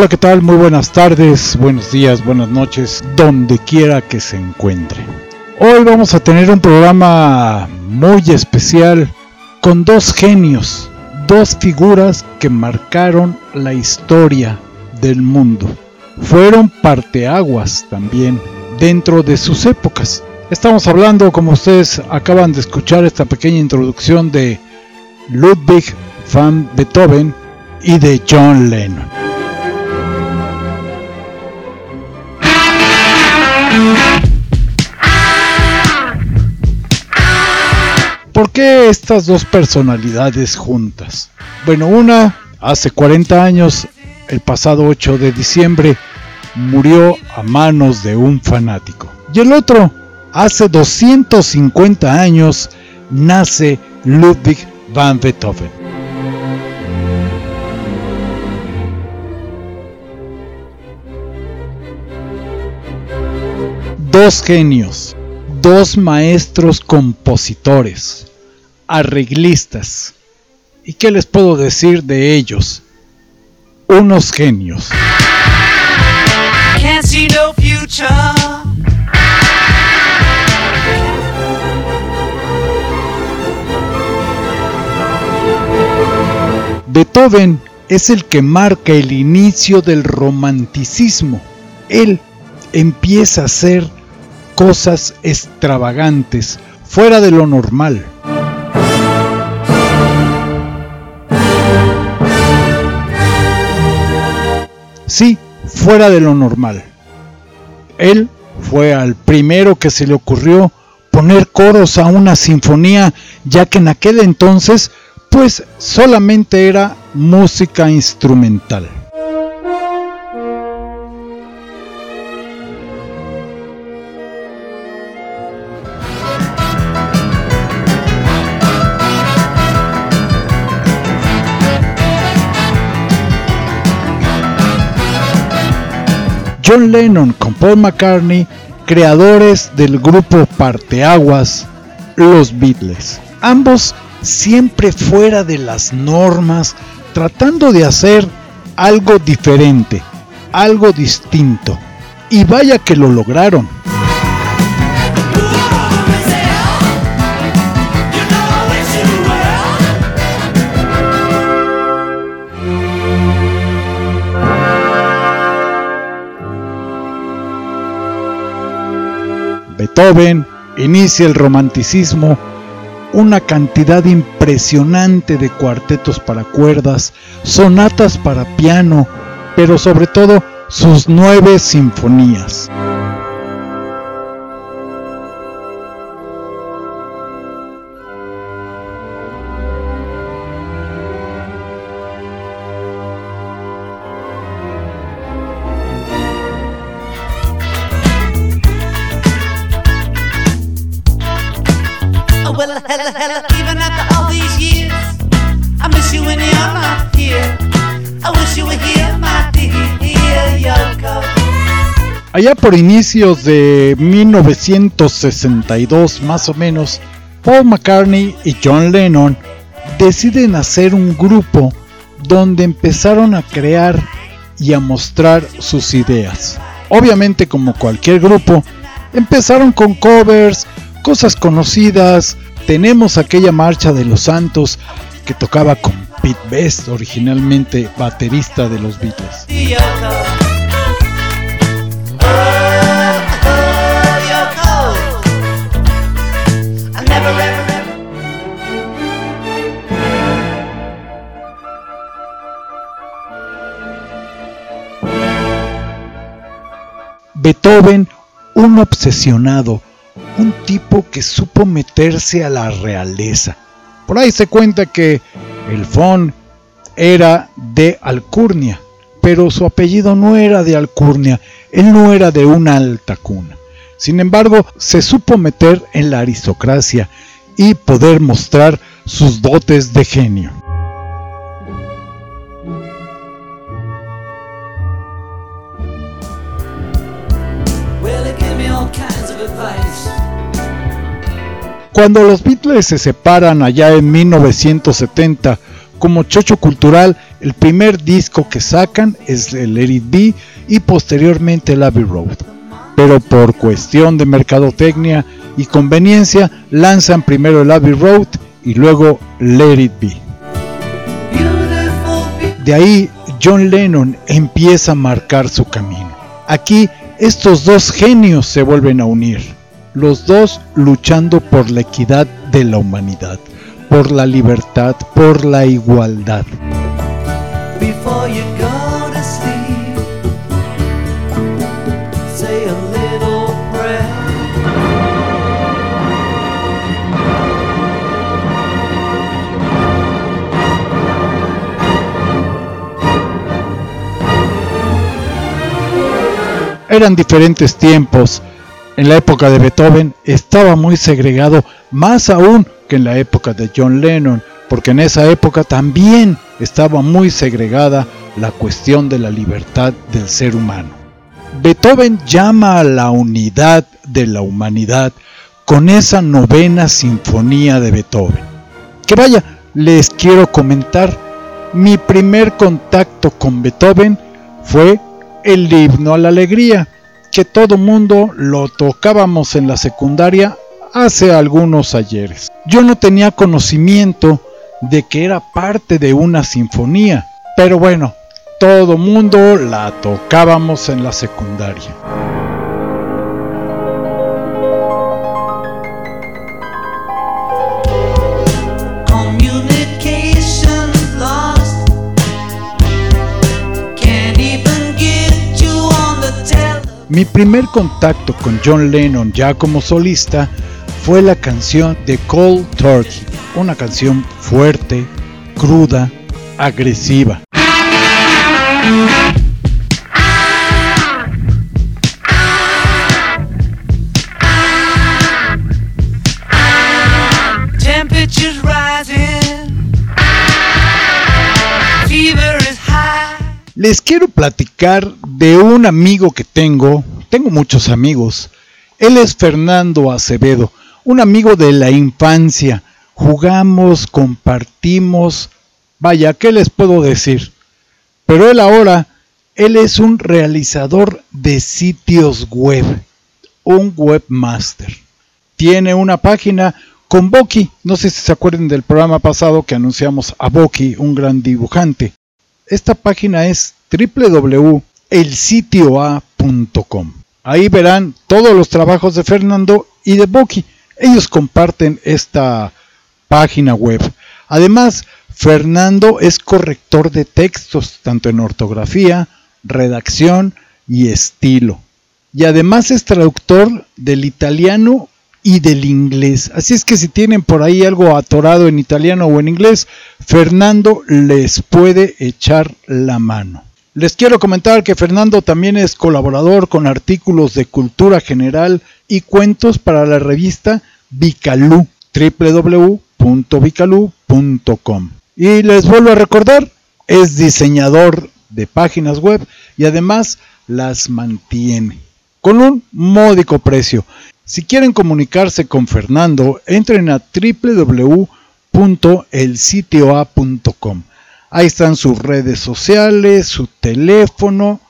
Hola, ¿qué tal? Muy buenas tardes, buenos días, buenas noches, donde quiera que se encuentre. Hoy vamos a tener un programa muy especial con dos genios, dos figuras que marcaron la historia del mundo. Fueron parteaguas también dentro de sus épocas. Estamos hablando, como ustedes acaban de escuchar esta pequeña introducción de Ludwig van Beethoven y de John Lennon. ¿Por qué estas dos personalidades juntas? Bueno, una hace 40 años, el pasado 8 de diciembre, murió a manos de un fanático. Y el otro, hace 250 años, nace Ludwig van Beethoven. Dos genios, dos maestros compositores, arreglistas. ¿Y qué les puedo decir de ellos? Unos genios. Beethoven es el que marca el inicio del romanticismo. Él empieza a ser cosas extravagantes, fuera de lo normal. Sí, fuera de lo normal. Él fue al primero que se le ocurrió poner coros a una sinfonía, ya que en aquel entonces pues solamente era música instrumental. John Lennon con Paul McCartney, creadores del grupo Parteaguas, los Beatles. Ambos siempre fuera de las normas, tratando de hacer algo diferente, algo distinto. Y vaya que lo lograron. Beethoven inicia el romanticismo, una cantidad impresionante de cuartetos para cuerdas, sonatas para piano, pero sobre todo sus nueve sinfonías. Allá por inicios de 1962 más o menos, Paul McCartney y John Lennon deciden hacer un grupo donde empezaron a crear y a mostrar sus ideas. Obviamente como cualquier grupo, empezaron con covers, cosas conocidas, tenemos aquella marcha de los santos que tocaba con Pete Best, originalmente baterista de los Beatles. Beethoven un obsesionado, un tipo que supo meterse a la realeza. Por ahí se cuenta que el Fon era de Alcurnia, pero su apellido no era de Alcurnia, él no era de una alta cuna. Sin embargo, se supo meter en la aristocracia y poder mostrar sus dotes de genio. Cuando los Beatles se separan allá en 1970, como chocho cultural, el primer disco que sacan es Let It Be y posteriormente el Abbey Road. Pero por cuestión de mercadotecnia y conveniencia, lanzan primero el Abbey Road y luego Let It Be. De ahí, John Lennon empieza a marcar su camino. Aquí, estos dos genios se vuelven a unir los dos luchando por la equidad de la humanidad, por la libertad, por la igualdad. Eran diferentes tiempos, en la época de Beethoven estaba muy segregado, más aún que en la época de John Lennon, porque en esa época también estaba muy segregada la cuestión de la libertad del ser humano. Beethoven llama a la unidad de la humanidad con esa novena sinfonía de Beethoven. Que vaya, les quiero comentar, mi primer contacto con Beethoven fue el himno a la alegría que todo mundo lo tocábamos en la secundaria hace algunos ayeres. Yo no tenía conocimiento de que era parte de una sinfonía, pero bueno, todo mundo la tocábamos en la secundaria. Mi primer contacto con John Lennon ya como solista fue la canción de Cold Turkey, una canción fuerte, cruda, agresiva. Les quiero platicar de un amigo que tengo, tengo muchos amigos. Él es Fernando Acevedo, un amigo de la infancia. Jugamos, compartimos, vaya, ¿qué les puedo decir? Pero él ahora, él es un realizador de sitios web, un webmaster. Tiene una página con Boki, no sé si se acuerdan del programa pasado que anunciamos a Boki, un gran dibujante. Esta página es www.elsitioa.com. Ahí verán todos los trabajos de Fernando y de Boki. Ellos comparten esta página web. Además, Fernando es corrector de textos, tanto en ortografía, redacción y estilo. Y además es traductor del italiano y del inglés. Así es que si tienen por ahí algo atorado en italiano o en inglés, Fernando les puede echar la mano. Les quiero comentar que Fernando también es colaborador con artículos de cultura general y cuentos para la revista Vicalú, www.vicalú.com. Y les vuelvo a recordar, es diseñador de páginas web y además las mantiene con un módico precio. Si quieren comunicarse con Fernando, entren a www.elsitioa.com. Ahí están sus redes sociales, su teléfono,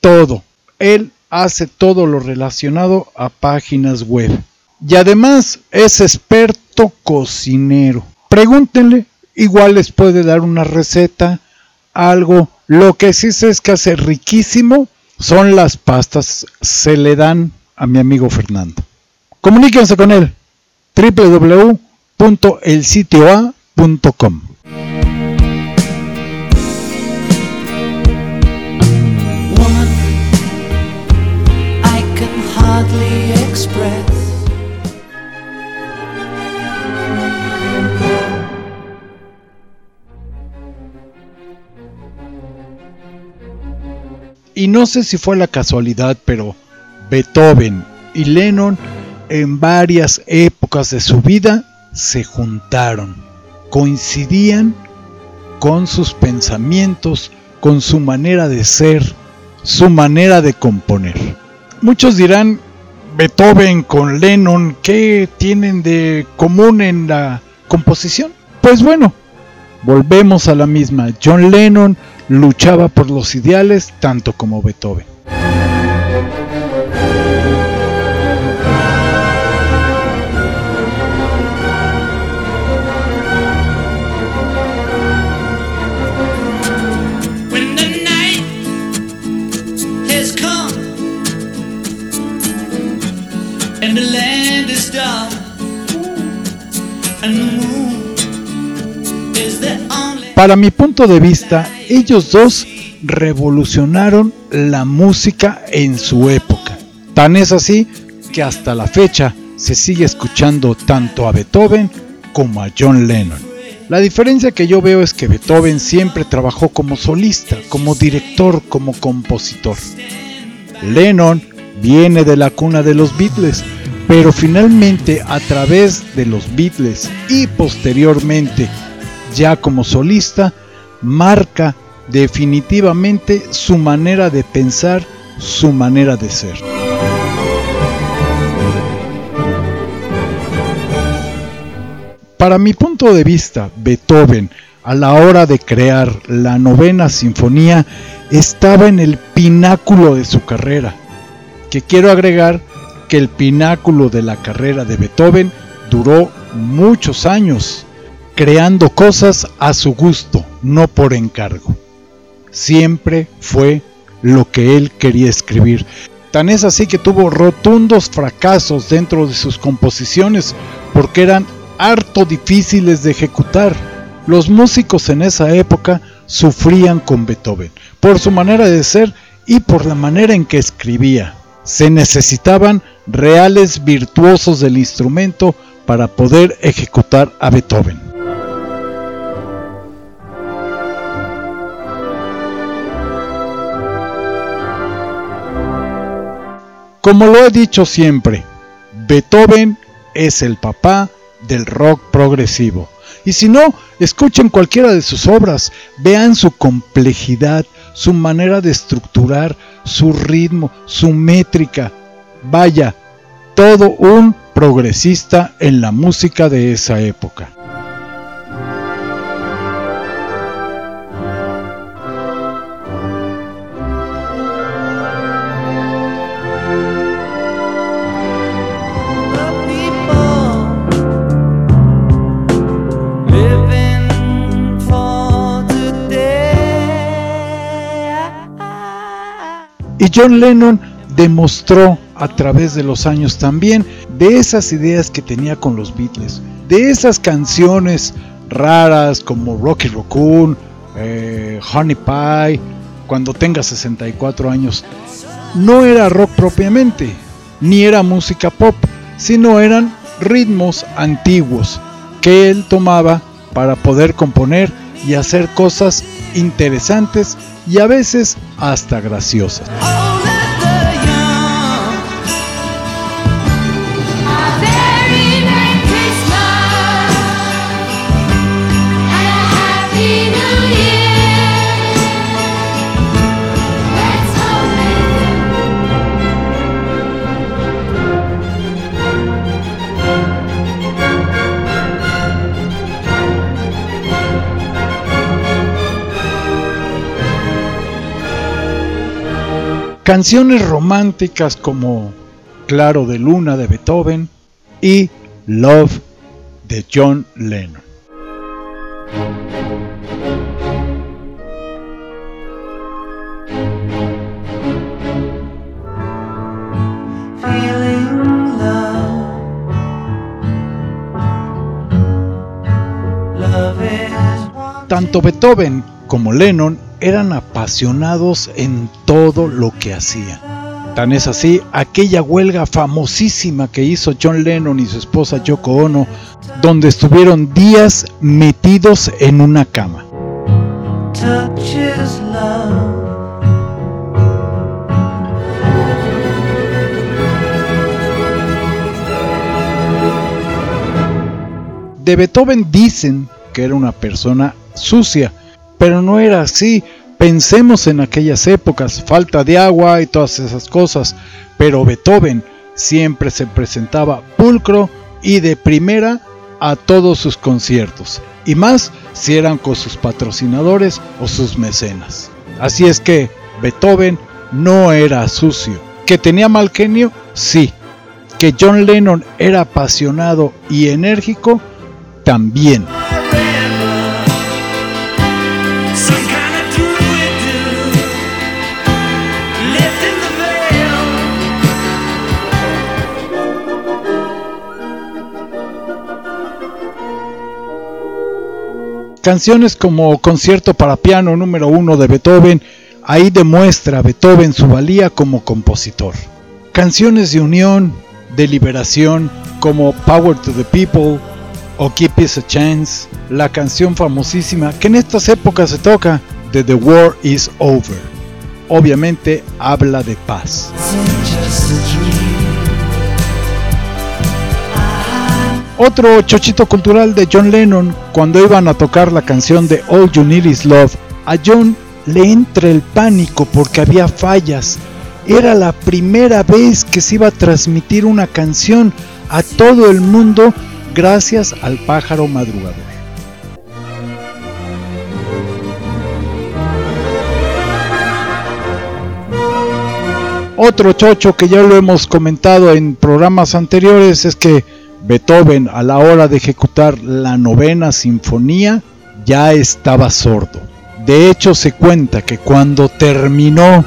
todo. Él hace todo lo relacionado a páginas web. Y además es experto cocinero. Pregúntenle, igual les puede dar una receta, algo. Lo que sí sé es que hace riquísimo son las pastas. Se le dan a mi amigo Fernando. Comuníquense con él www.elsitioa.com. Y no sé si fue la casualidad, pero Beethoven y Lennon en varias épocas de su vida se juntaron, coincidían con sus pensamientos, con su manera de ser, su manera de componer. Muchos dirán, Beethoven con Lennon, ¿qué tienen de común en la composición? Pues bueno, volvemos a la misma. John Lennon luchaba por los ideales tanto como Beethoven. Para mi punto de vista, ellos dos revolucionaron la música en su época. Tan es así que hasta la fecha se sigue escuchando tanto a Beethoven como a John Lennon. La diferencia que yo veo es que Beethoven siempre trabajó como solista, como director, como compositor. Lennon viene de la cuna de los Beatles, pero finalmente a través de los Beatles y posteriormente ya como solista, marca definitivamente su manera de pensar, su manera de ser. Para mi punto de vista, Beethoven, a la hora de crear la novena sinfonía, estaba en el pináculo de su carrera. Que quiero agregar que el pináculo de la carrera de Beethoven duró muchos años, creando cosas a su gusto, no por encargo. Siempre fue lo que él quería escribir. Tan es así que tuvo rotundos fracasos dentro de sus composiciones porque eran harto difíciles de ejecutar. Los músicos en esa época sufrían con Beethoven por su manera de ser y por la manera en que escribía. Se necesitaban reales virtuosos del instrumento para poder ejecutar a Beethoven. Como lo he dicho siempre, Beethoven es el papá del rock progresivo. Y si no, escuchen cualquiera de sus obras, vean su complejidad, su manera de estructurar, su ritmo, su métrica. Vaya, todo un progresista en la música de esa época. Y John Lennon demostró a través de los años también de esas ideas que tenía con los Beatles, de esas canciones raras como Rocky Raccoon, eh, Honey Pie, cuando tenga 64 años. No era rock propiamente, ni era música pop, sino eran ritmos antiguos que él tomaba para poder componer y hacer cosas interesantes y a veces hasta graciosas. Canciones románticas como Claro de Luna de Beethoven y Love de John Lennon. Tanto Beethoven como Lennon eran apasionados en todo lo que hacían. Tan es así aquella huelga famosísima que hizo John Lennon y su esposa Yoko Ono, donde estuvieron días metidos en una cama. De Beethoven dicen que era una persona sucia, pero no era así. Pensemos en aquellas épocas, falta de agua y todas esas cosas, pero Beethoven siempre se presentaba pulcro y de primera a todos sus conciertos, y más si eran con sus patrocinadores o sus mecenas. Así es que Beethoven no era sucio. ¿Que tenía mal genio? Sí. ¿Que John Lennon era apasionado y enérgico? también. Canciones como Concierto para piano número uno de Beethoven, ahí demuestra Beethoven su valía como compositor. Canciones de unión, de liberación, como Power to the People, o Keep Us a Chance, la canción famosísima que en estas épocas se toca de The War is Over. Obviamente habla de paz. Otro chochito cultural de John Lennon, cuando iban a tocar la canción de All You Need Is Love, a John le entra el pánico porque había fallas. Era la primera vez que se iba a transmitir una canción a todo el mundo gracias al pájaro madrugador. Otro chocho que ya lo hemos comentado en programas anteriores es que Beethoven a la hora de ejecutar la novena sinfonía ya estaba sordo. De hecho se cuenta que cuando terminó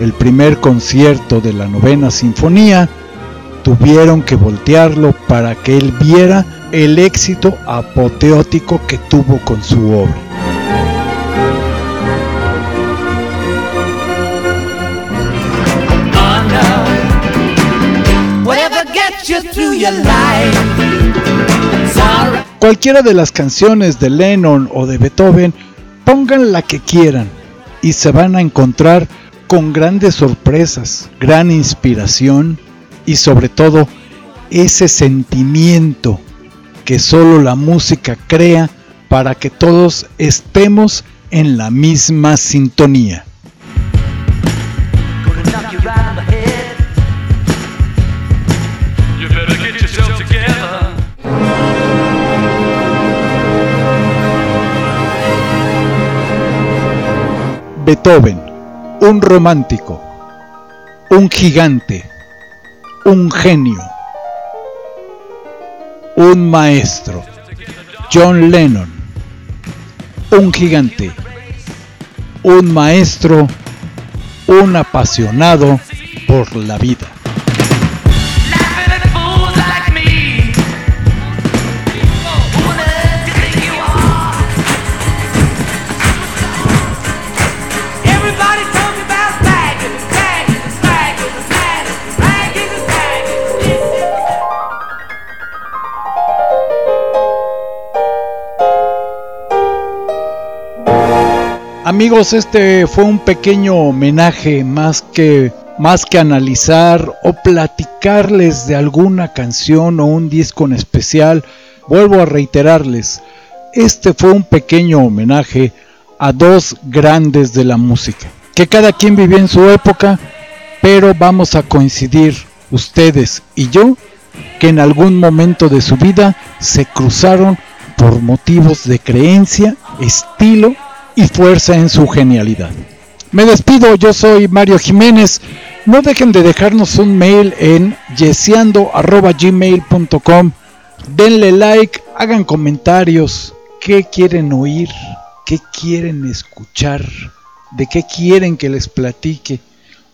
el primer concierto de la novena sinfonía, tuvieron que voltearlo para que él viera el éxito apoteótico que tuvo con su obra. Cualquiera de las canciones de Lennon o de Beethoven, pongan la que quieran y se van a encontrar con grandes sorpresas, gran inspiración, y sobre todo ese sentimiento que solo la música crea para que todos estemos en la misma sintonía. Beethoven, un romántico, un gigante, un genio, un maestro, John Lennon, un gigante, un maestro, un apasionado por la vida. Amigos, este fue un pequeño homenaje más que más que analizar o platicarles de alguna canción o un disco en especial, vuelvo a reiterarles, este fue un pequeño homenaje a dos grandes de la música, que cada quien vivió en su época, pero vamos a coincidir ustedes y yo que en algún momento de su vida se cruzaron por motivos de creencia, estilo y fuerza en su genialidad. Me despido, yo soy Mario Jiménez. No dejen de dejarnos un mail en yesiando.gmail.com. Denle like, hagan comentarios. ¿Qué quieren oír? ¿Qué quieren escuchar? ¿De qué quieren que les platique?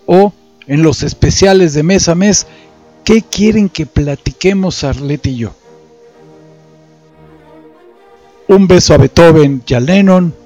O en los especiales de mes a mes, ¿qué quieren que platiquemos Arlette y yo? Un beso a Beethoven y a Lennon